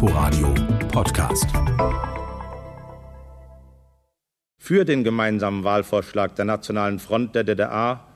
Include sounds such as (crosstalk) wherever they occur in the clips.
Inforadio Podcast. Für den gemeinsamen Wahlvorschlag der Nationalen Front der DDR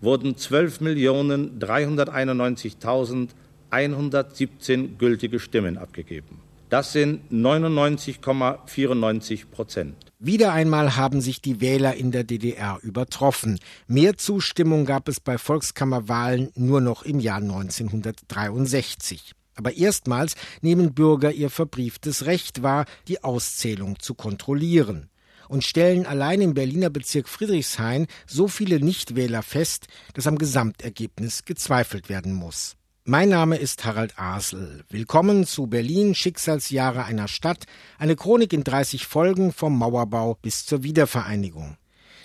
wurden 12.391.117 gültige Stimmen abgegeben. Das sind 99,94 Prozent. Wieder einmal haben sich die Wähler in der DDR übertroffen. Mehr Zustimmung gab es bei Volkskammerwahlen nur noch im Jahr 1963. Aber erstmals nehmen Bürger ihr verbrieftes Recht wahr, die Auszählung zu kontrollieren und stellen allein im Berliner Bezirk Friedrichshain so viele Nichtwähler fest, dass am Gesamtergebnis gezweifelt werden muss. Mein Name ist Harald Asel. Willkommen zu Berlin Schicksalsjahre einer Stadt, eine Chronik in 30 Folgen vom Mauerbau bis zur Wiedervereinigung.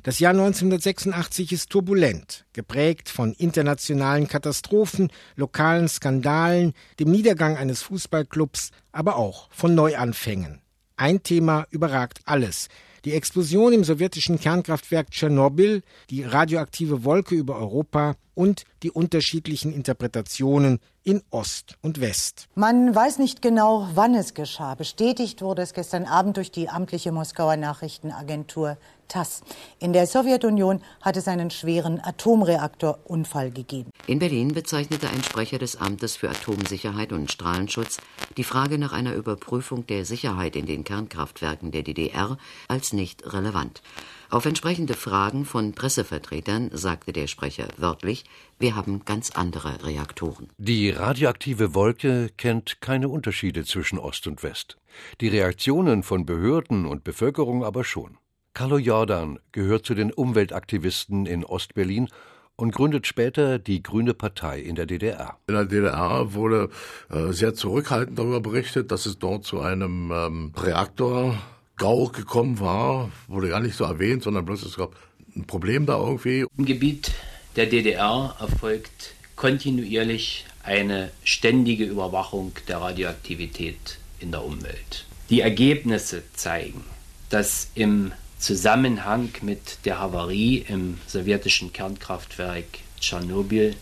Das Jahr 1986 ist turbulent, geprägt von internationalen Katastrophen, lokalen Skandalen, dem Niedergang eines Fußballclubs, aber auch von Neuanfängen. Ein Thema überragt alles, die Explosion im sowjetischen Kernkraftwerk Tschernobyl, die radioaktive Wolke über Europa und die unterschiedlichen Interpretationen in Ost und West. Man weiß nicht genau, wann es geschah. Bestätigt wurde es gestern Abend durch die amtliche Moskauer Nachrichtenagentur TASS. In der Sowjetunion hat es einen schweren Atomreaktorunfall gegeben. In Berlin bezeichnete ein Sprecher des Amtes für Atomsicherheit und Strahlenschutz die Frage nach einer Überprüfung der Sicherheit in den Kernkraftwerken der DDR als nicht relevant. Auf entsprechende Fragen von Pressevertretern sagte der Sprecher wörtlich, wir haben ganz andere Reaktoren. Die radioaktive Wolke kennt keine Unterschiede zwischen Ost und West. Die Reaktionen von Behörden und Bevölkerung aber schon. Carlo Jordan gehört zu den Umweltaktivisten in Ostberlin und gründet später die Grüne Partei in der DDR. In der DDR wurde äh, sehr zurückhaltend darüber berichtet, dass es dort zu einem ähm, Reaktor GAU gekommen war, wurde gar nicht so erwähnt, sondern bloß es gab ein Problem da irgendwie. Im Gebiet der DDR erfolgt kontinuierlich eine ständige Überwachung der Radioaktivität in der Umwelt. Die Ergebnisse zeigen, dass im Zusammenhang mit der Havarie im sowjetischen Kernkraftwerk Tschernobyl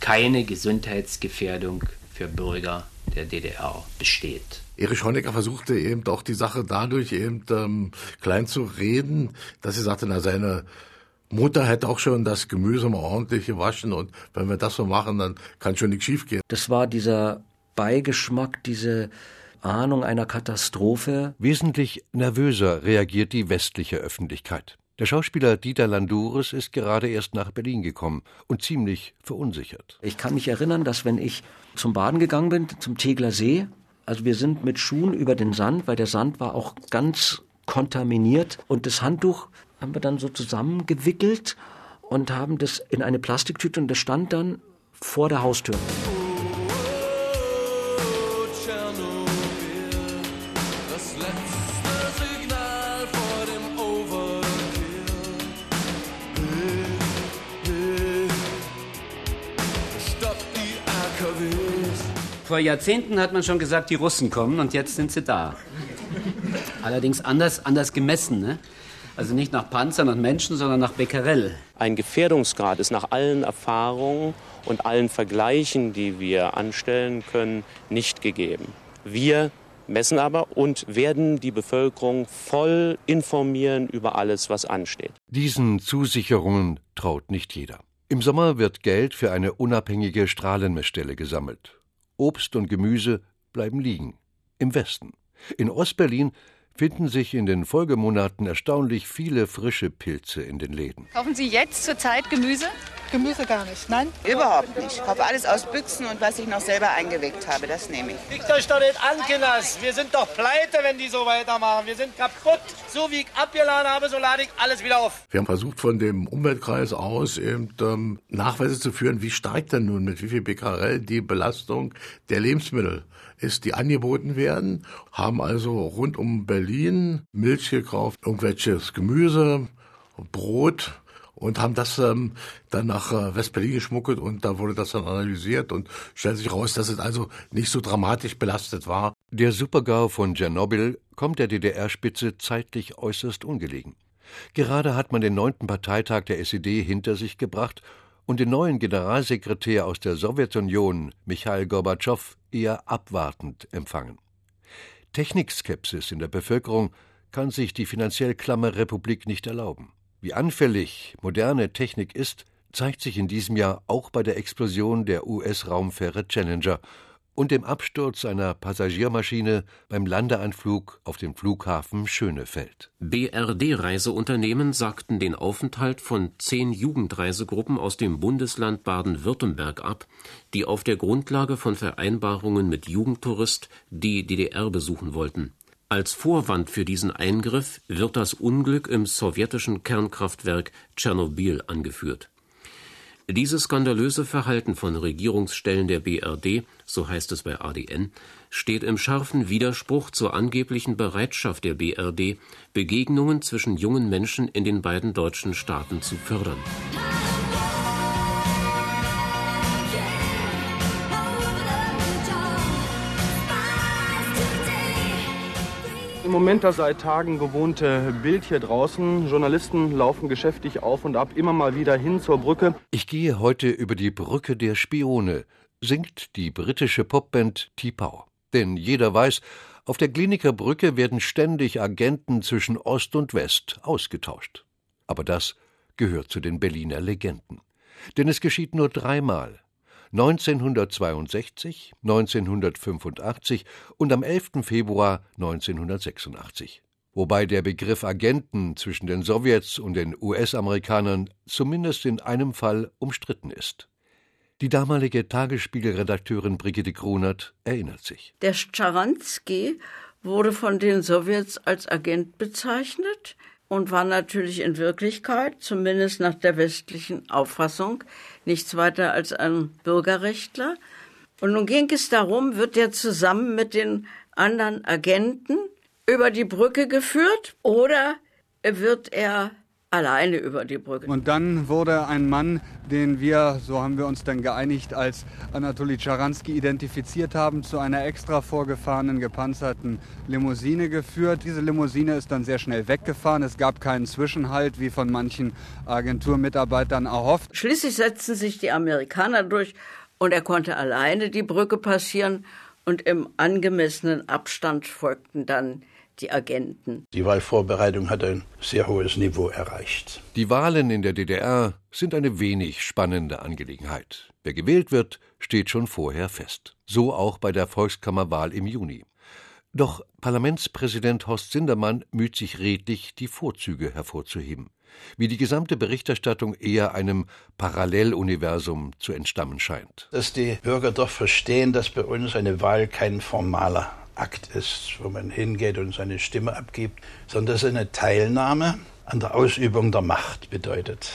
keine Gesundheitsgefährdung für Bürger der DDR besteht. Erich Honecker versuchte eben auch die Sache dadurch eben ähm, klein zu reden, dass er sagte, na seine Mutter hätte auch schon das Gemüse mal ordentlich gewaschen und wenn wir das so machen, dann kann schon nichts schiefgehen. Das war dieser Beigeschmack, diese Ahnung einer Katastrophe. Wesentlich nervöser reagiert die westliche Öffentlichkeit. Der Schauspieler Dieter Landures ist gerade erst nach Berlin gekommen und ziemlich verunsichert. Ich kann mich erinnern, dass wenn ich zum Baden gegangen bin, zum Tegler See, also wir sind mit Schuhen über den Sand, weil der Sand war auch ganz kontaminiert und das Handtuch haben wir dann so zusammengewickelt und haben das in eine Plastiktüte und das stand dann vor der Haustür. Vor Jahrzehnten hat man schon gesagt, die Russen kommen und jetzt sind sie da. Allerdings anders, anders gemessen. Ne? Also nicht nach Panzern und Menschen, sondern nach Becquerel. Ein Gefährdungsgrad ist nach allen Erfahrungen und allen Vergleichen, die wir anstellen können, nicht gegeben. Wir messen aber und werden die Bevölkerung voll informieren über alles, was ansteht. Diesen Zusicherungen traut nicht jeder. Im Sommer wird Geld für eine unabhängige Strahlenmessstelle gesammelt. Obst und Gemüse bleiben liegen. Im Westen. In Ostberlin finden sich in den Folgemonaten erstaunlich viele frische Pilze in den Läden. Kaufen Sie jetzt zurzeit Gemüse? Gemüse gar nicht, nein? Überhaupt nicht. Ich kaufe alles aus Büchsen und was ich noch selber eingewickt habe, das nehme ich. Liegt euch doch nicht an, Kinders. Wir sind doch pleite, wenn die so weitermachen. Wir sind kaputt. So wie ich abgeladen habe, so lade ich alles wieder auf. Wir haben versucht, von dem Umweltkreis aus eben ähm, Nachweise zu führen, wie steigt denn nun mit wie viel Becquerel die Belastung der Lebensmittel ist, die angeboten werden. Haben also rund um Berlin Milch gekauft, irgendwelches Gemüse, Brot, und haben das ähm, dann nach äh, West-Berlin geschmuggelt und da wurde das dann analysiert und stellt sich raus, dass es also nicht so dramatisch belastet war. Der Supergau von Tschernobyl kommt der DDR-Spitze zeitlich äußerst ungelegen. Gerade hat man den neunten Parteitag der SED hinter sich gebracht und den neuen Generalsekretär aus der Sowjetunion, Michail Gorbatschow, eher abwartend empfangen. Technikskepsis in der Bevölkerung kann sich die finanziell klamme Republik nicht erlauben. Wie anfällig moderne Technik ist, zeigt sich in diesem Jahr auch bei der Explosion der US-Raumfähre Challenger und dem Absturz einer Passagiermaschine beim Landeanflug auf dem Flughafen Schönefeld. BRD-Reiseunternehmen sagten den Aufenthalt von zehn Jugendreisegruppen aus dem Bundesland Baden-Württemberg ab, die auf der Grundlage von Vereinbarungen mit Jugendtourist die DDR besuchen wollten. Als Vorwand für diesen Eingriff wird das Unglück im sowjetischen Kernkraftwerk Tschernobyl angeführt. Dieses skandalöse Verhalten von Regierungsstellen der BRD, so heißt es bei ADN, steht im scharfen Widerspruch zur angeblichen Bereitschaft der BRD, Begegnungen zwischen jungen Menschen in den beiden deutschen Staaten zu fördern Moment das seit Tagen gewohnte Bild hier draußen. Journalisten laufen geschäftig auf und ab, immer mal wieder hin zur Brücke. Ich gehe heute über die Brücke der Spione, singt die britische Popband T-Pow. Denn jeder weiß, auf der Kliniker Brücke werden ständig Agenten zwischen Ost und West ausgetauscht. Aber das gehört zu den Berliner Legenden. Denn es geschieht nur dreimal. 1962, 1985 und am 11. Februar 1986. Wobei der Begriff Agenten zwischen den Sowjets und den US-Amerikanern zumindest in einem Fall umstritten ist. Die damalige Tagesspiegelredakteurin Brigitte Grunert erinnert sich. Der Scharansky wurde von den Sowjets als Agent bezeichnet und war natürlich in Wirklichkeit, zumindest nach der westlichen Auffassung, nichts weiter als ein Bürgerrechtler. Und nun ging es darum, wird er zusammen mit den anderen Agenten über die Brücke geführt oder wird er alleine über die Brücke. Und dann wurde ein Mann, den wir, so haben wir uns dann geeinigt, als Anatoli Charansky identifiziert haben, zu einer extra vorgefahrenen gepanzerten Limousine geführt. Diese Limousine ist dann sehr schnell weggefahren. Es gab keinen Zwischenhalt, wie von manchen Agenturmitarbeitern erhofft. Schließlich setzten sich die Amerikaner durch und er konnte alleine die Brücke passieren und im angemessenen Abstand folgten dann die Agenten. Die Wahlvorbereitung hat ein sehr hohes Niveau erreicht. Die Wahlen in der DDR sind eine wenig spannende Angelegenheit. Wer gewählt wird, steht schon vorher fest. So auch bei der Volkskammerwahl im Juni. Doch Parlamentspräsident Horst Sindermann müht sich redlich, die Vorzüge hervorzuheben. Wie die gesamte Berichterstattung eher einem Paralleluniversum zu entstammen scheint. Dass die Bürger doch verstehen, dass bei uns eine Wahl kein formaler Akt ist, wo man hingeht und seine Stimme abgibt, sondern dass eine Teilnahme an der Ausübung der Macht bedeutet.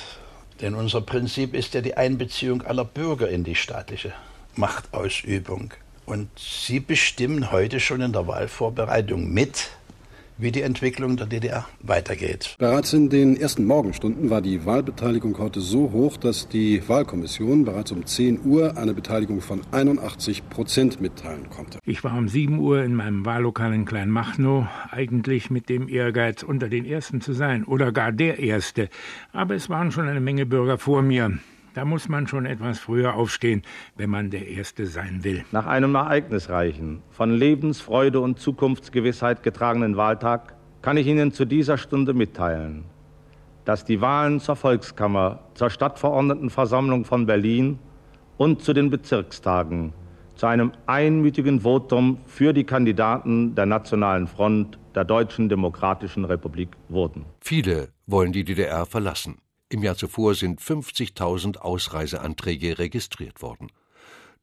Denn unser Prinzip ist ja die Einbeziehung aller Bürger in die staatliche Machtausübung. Und sie bestimmen heute schon in der Wahlvorbereitung mit, wie die Entwicklung der DDR weitergeht. Bereits in den ersten Morgenstunden war die Wahlbeteiligung heute so hoch, dass die Wahlkommission bereits um 10 Uhr eine Beteiligung von 81 Prozent mitteilen konnte. Ich war um 7 Uhr in meinem Wahllokal in Kleinmachnow, eigentlich mit dem Ehrgeiz, unter den Ersten zu sein oder gar der Erste. Aber es waren schon eine Menge Bürger vor mir. Da muss man schon etwas früher aufstehen, wenn man der Erste sein will. Nach einem ereignisreichen, von Lebensfreude und Zukunftsgewissheit getragenen Wahltag kann ich Ihnen zu dieser Stunde mitteilen, dass die Wahlen zur Volkskammer, zur Stadtverordnetenversammlung von Berlin und zu den Bezirkstagen zu einem einmütigen Votum für die Kandidaten der Nationalen Front der Deutschen Demokratischen Republik wurden. Viele wollen die DDR verlassen. Im Jahr zuvor sind 50.000 Ausreiseanträge registriert worden.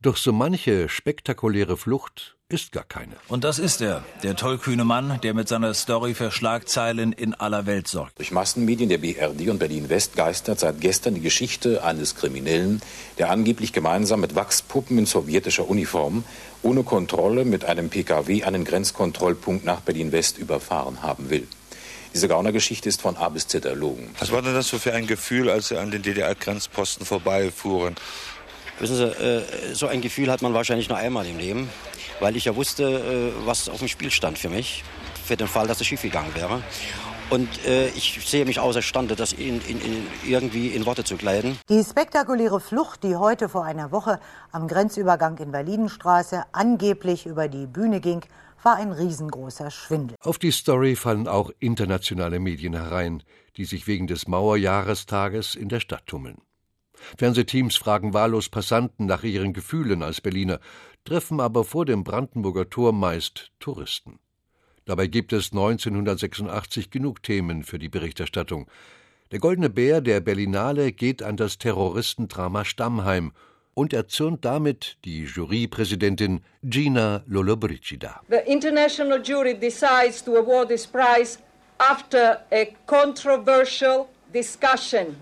Doch so manche spektakuläre Flucht ist gar keine. Und das ist er, der tollkühne Mann, der mit seiner Story für Schlagzeilen in aller Welt sorgt. Durch Massenmedien der BRD und Berlin-West geistert seit gestern die Geschichte eines Kriminellen, der angeblich gemeinsam mit Wachspuppen in sowjetischer Uniform ohne Kontrolle mit einem PKW einen Grenzkontrollpunkt nach Berlin-West überfahren haben will. Diese Gaunergeschichte ist von A bis Z erlogen. Was war denn das so für ein Gefühl, als Sie an den DDR-Grenzposten vorbeifuhren? Wissen Sie, äh, so ein Gefühl hat man wahrscheinlich nur einmal im Leben, weil ich ja wusste, äh, was auf dem Spiel stand für mich, für den Fall, dass es schiefgegangen wäre. Und äh, ich sehe mich außerstande, das in, in, in irgendwie in Worte zu kleiden. Die spektakuläre Flucht, die heute vor einer Woche am Grenzübergang in Berlinenstraße angeblich über die Bühne ging, war ein riesengroßer Schwindel. Auf die Story fallen auch internationale Medien herein, die sich wegen des Mauerjahrestages in der Stadt tummeln. Fernsehteams fragen wahllos Passanten nach ihren Gefühlen als Berliner, treffen aber vor dem Brandenburger Tor meist Touristen. Dabei gibt es 1986 genug Themen für die Berichterstattung. Der Goldene Bär der Berlinale geht an das Terroristendrama Stammheim und erzürnt damit die Jurypräsidentin Gina Lollobrigida. The international jury decides to award this prize after a controversial discussion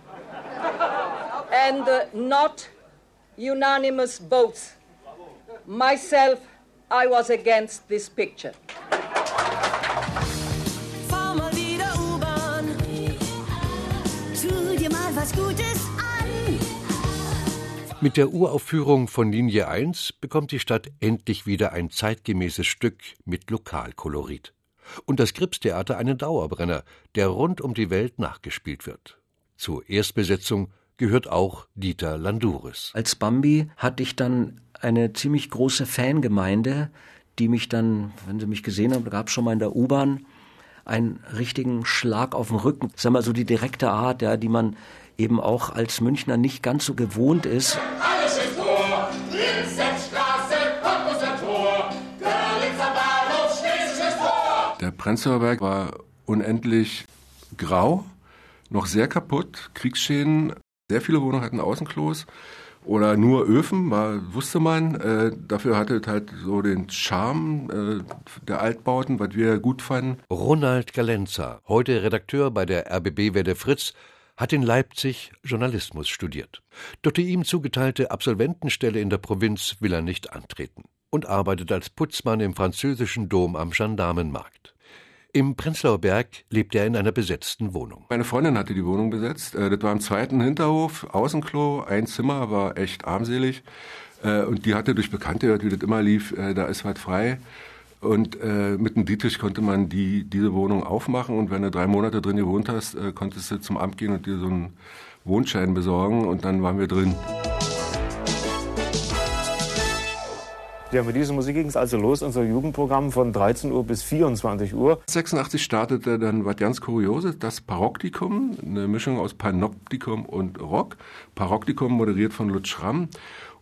(laughs) and uh, not unanimous votes. Myself, I was against this picture. Fahr mal wieder U-Bahn. Tu dir mal was Gutes. Mit der Uraufführung von Linie 1 bekommt die Stadt endlich wieder ein zeitgemäßes Stück mit Lokalkolorit. Und das Gripstheater einen Dauerbrenner, der rund um die Welt nachgespielt wird. Zur Erstbesetzung gehört auch Dieter Landuris. Als Bambi hatte ich dann eine ziemlich große Fangemeinde, die mich dann, wenn sie mich gesehen haben, gab es schon mal in der U-Bahn einen richtigen Schlag auf den Rücken. Sag mal so die direkte Art, ja, die man eben auch als Münchner nicht ganz so gewohnt ist. Alles ist Tor, Linzendstraße, Cottbuser Tor, Görlitzer Bahnhof, Schlesisches Tor. Der Prenzlauer Berg war unendlich grau, noch sehr kaputt, Kriegsschäden, sehr viele Wohnungen hatten Außenklos oder nur Öfen, war, wusste man. Äh, dafür hatte es halt so den Charme äh, der Altbauten, was wir gut fanden. Ronald Galenza, heute Redakteur bei der RBB Werde Fritz, hat in Leipzig Journalismus studiert. Doch die ihm zugeteilte Absolventenstelle in der Provinz will er nicht antreten und arbeitet als Putzmann im französischen Dom am Gendarmenmarkt. Im Prenzlauer Berg lebt er in einer besetzten Wohnung. Meine Freundin hatte die Wohnung besetzt. Äh, Das war im zweiten Hinterhof, Außenklo, ein Zimmer, war echt armselig. Äh, Und die hatte durch Bekannte gehört, wie das immer lief, äh, da ist was frei. Und äh, mit dem Dietrich konnte man die, diese Wohnung aufmachen und wenn du drei Monate drin gewohnt hast, äh, konntest du zum Amt gehen und dir so einen Wohnschein besorgen und dann waren wir drin. Ja, mit dieser Musik ging es also los, unser Jugendprogramm von 13 Uhr bis 24 Uhr. 86 startete dann was ganz Kurioses, das Paroktikum, eine Mischung aus Panoptikum und Rock. Paroktikum moderiert von Lutz Schramm.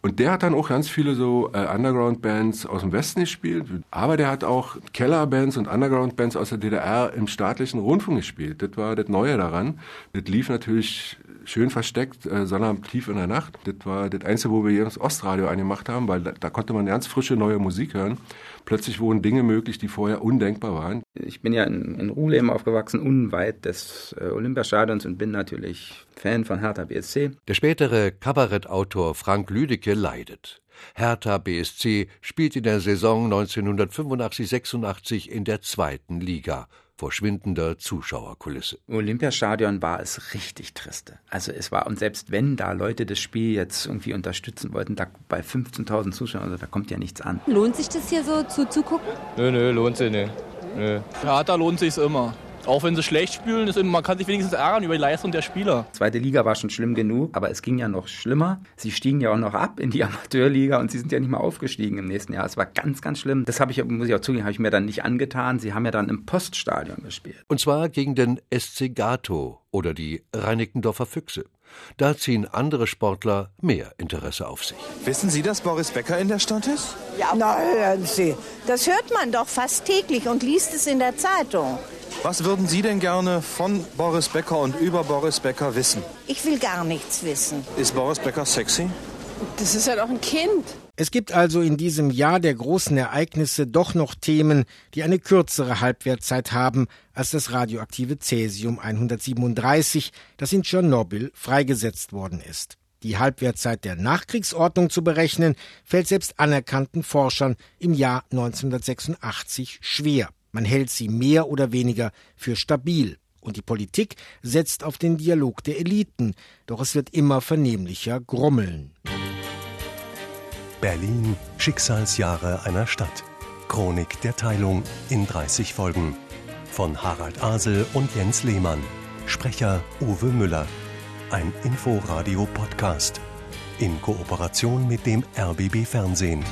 Und der hat dann auch ganz viele so äh, Underground-Bands aus dem Westen gespielt. Aber der hat auch Keller-Bands und Underground-Bands aus der DDR im staatlichen Rundfunk gespielt. Das war das Neue daran. Das lief natürlich schön versteckt, äh, sondern tief in der Nacht. Das war das Einzige, wo wir das Ostradio angemacht haben, weil da, da konnte man ganz frische neue Musik hören. Plötzlich wurden Dinge möglich, die vorher undenkbar waren. Ich bin ja in, in Ruhlem aufgewachsen, unweit des äh, Olympiastadions und bin natürlich Fan von Hertha BSC. Der spätere Kabarettautor Frank Lüdecke leidet. Hertha BSC spielt in der Saison 1985-86 in der zweiten Liga vor schwindender Zuschauerkulisse. Olympiastadion war es richtig triste. Also es war, und selbst wenn da Leute das Spiel jetzt irgendwie unterstützen wollten, da bei 15.000 Zuschauern, also da kommt ja nichts an. Lohnt sich das hier so zuzugucken? Nö, nö, lohnt sich nicht. Nö. Hertha lohnt sich's immer. Auch wenn sie schlecht spielen, ist man kann sich wenigstens ärgern über die Leistung der Spieler. Zweite Liga war schon schlimm genug, aber es ging ja noch schlimmer. Sie stiegen ja auch noch ab in die (laughs) Amateurliga und sie sind ja nicht mal aufgestiegen im nächsten Jahr. Es war ganz, ganz schlimm. Das habe ich, muss ich auch zugeben, habe ich mir dann nicht angetan. Sie haben ja dann im Poststadion gespielt. Und zwar gegen den SC Gato oder die Reinickendorfer Füchse. Da ziehen andere Sportler mehr Interesse auf sich. Wissen Sie, dass Boris Becker in der Stadt ist? Ja, na hören Sie, das hört man doch fast täglich und liest es in der Zeitung. Was würden Sie denn gerne von Boris Becker und über Boris Becker wissen? Ich will gar nichts wissen. Ist Boris Becker sexy? Das ist ja doch ein Kind. Es gibt also in diesem Jahr der großen Ereignisse doch noch Themen, die eine kürzere Halbwertzeit haben als das radioaktive Cäsium 137, das in Tschernobyl freigesetzt worden ist. Die Halbwertzeit der Nachkriegsordnung zu berechnen, fällt selbst anerkannten Forschern im Jahr 1986 schwer. Man hält sie mehr oder weniger für stabil. Und die Politik setzt auf den Dialog der Eliten, doch es wird immer vernehmlicher grummeln. Berlin, Schicksalsjahre einer Stadt. Chronik der Teilung in 30 Folgen. Von Harald Asel und Jens Lehmann. Sprecher Uwe Müller. Ein Inforadio-Podcast. In Kooperation mit dem RBB Fernsehen.